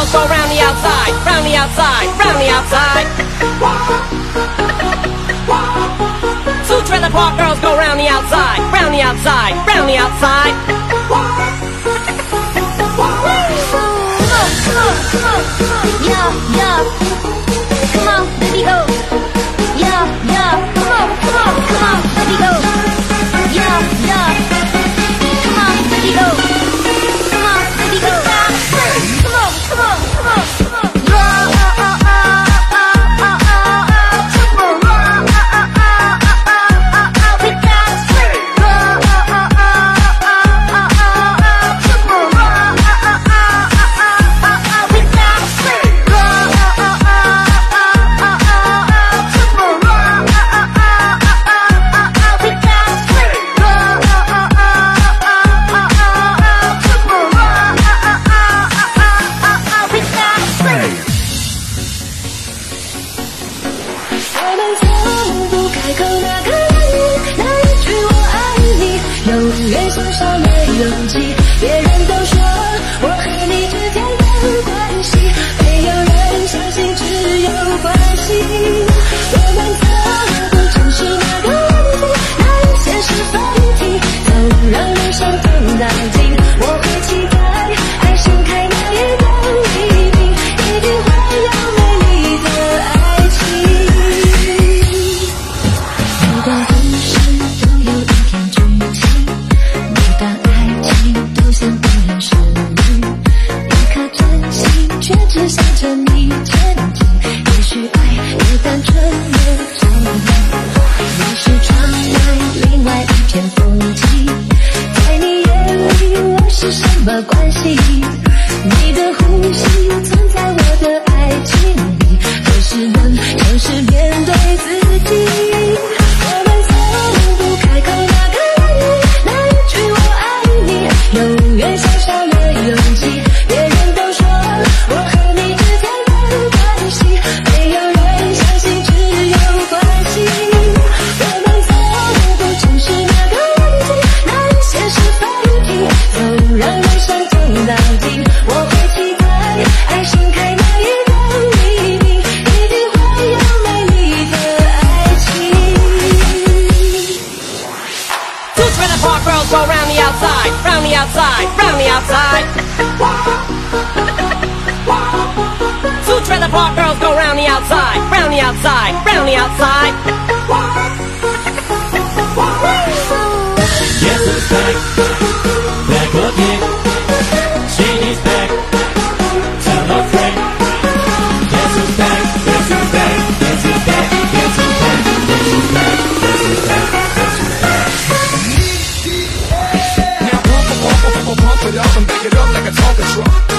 girls go round the outside, round the outside, round the outside. Two trailer park girls go round the outside, round the outside, round the outside. Yeah, yeah. Come on, baby, go. 没关系。Spread park girls, go round the outside, round the outside, round the outside. Two trailer park girls, go round the outside, round the outside, round the outside. Yes, it's back, back again. the truck.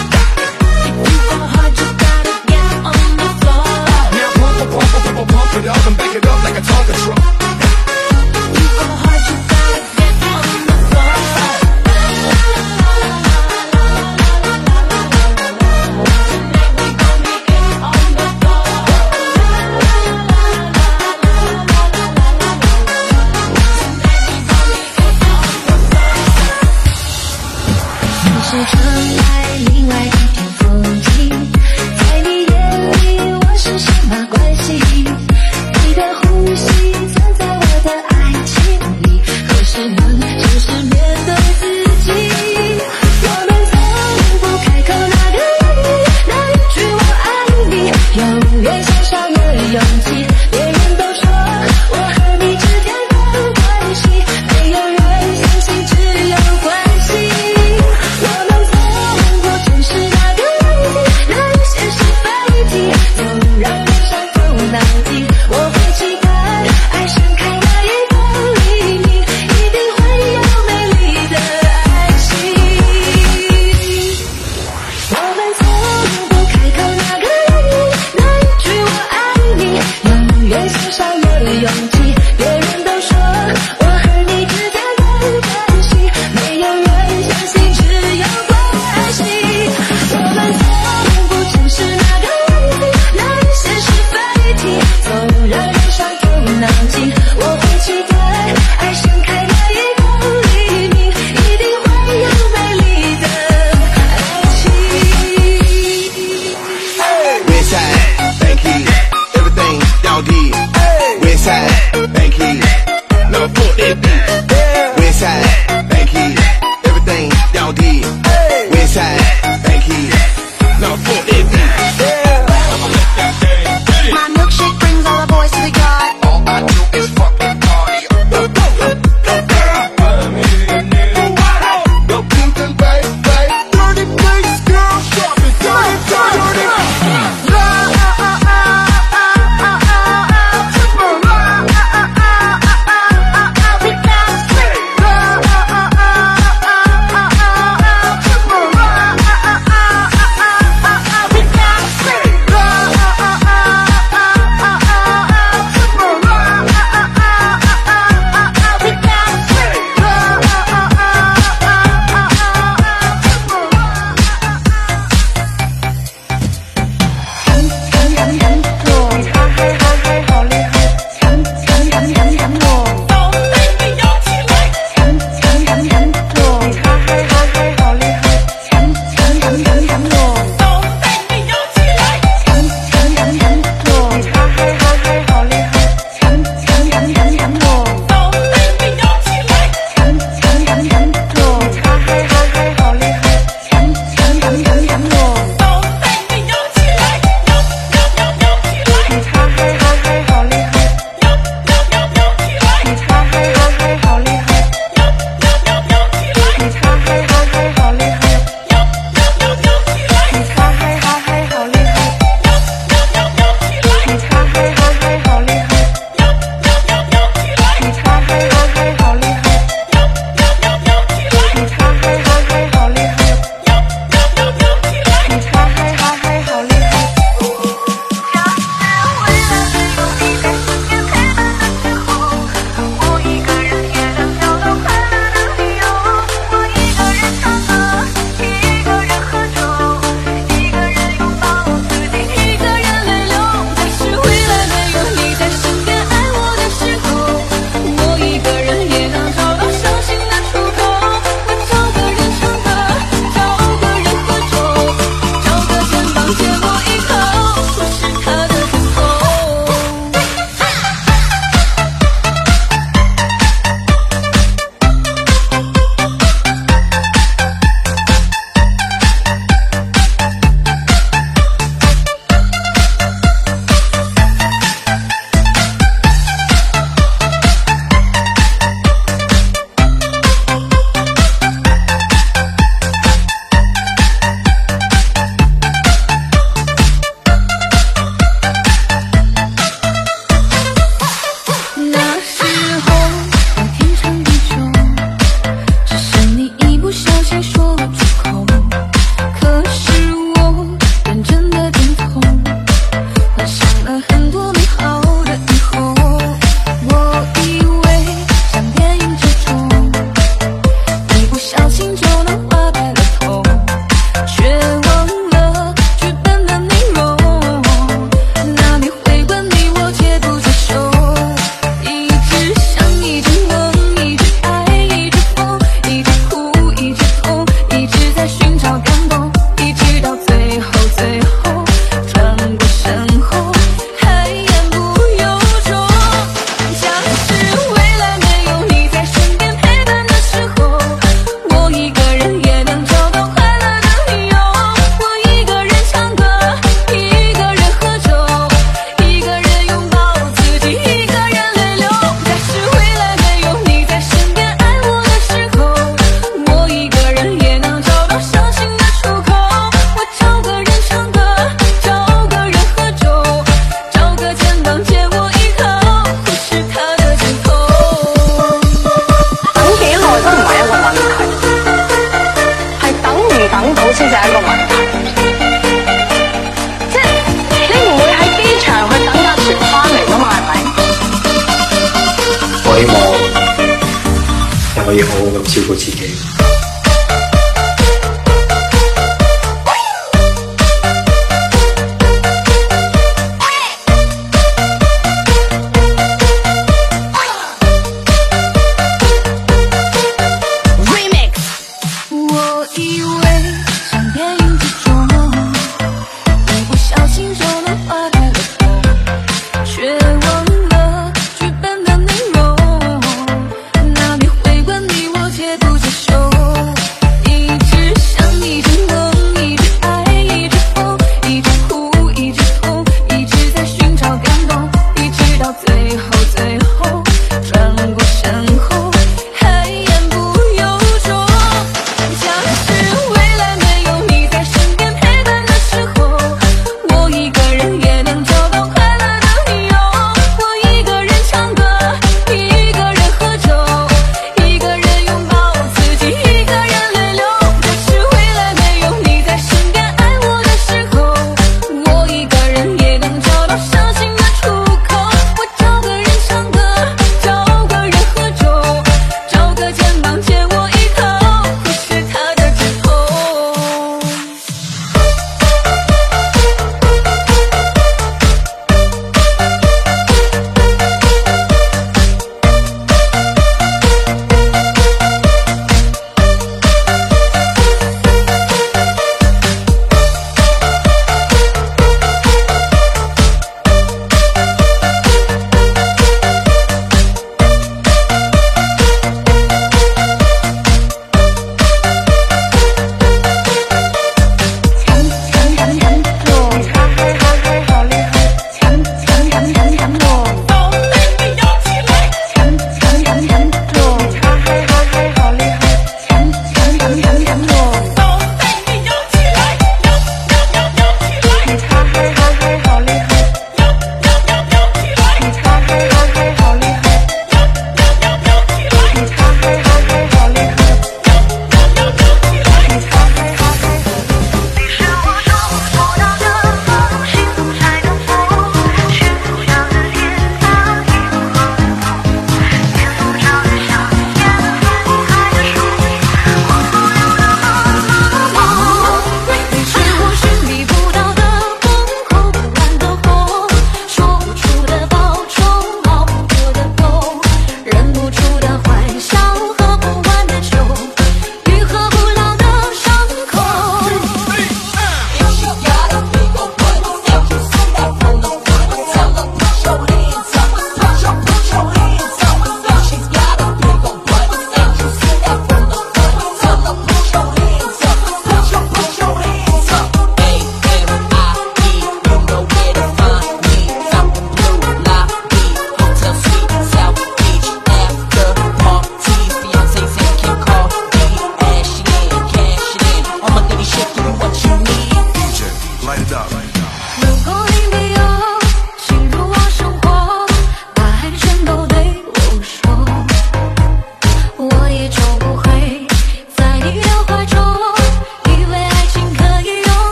照顾自己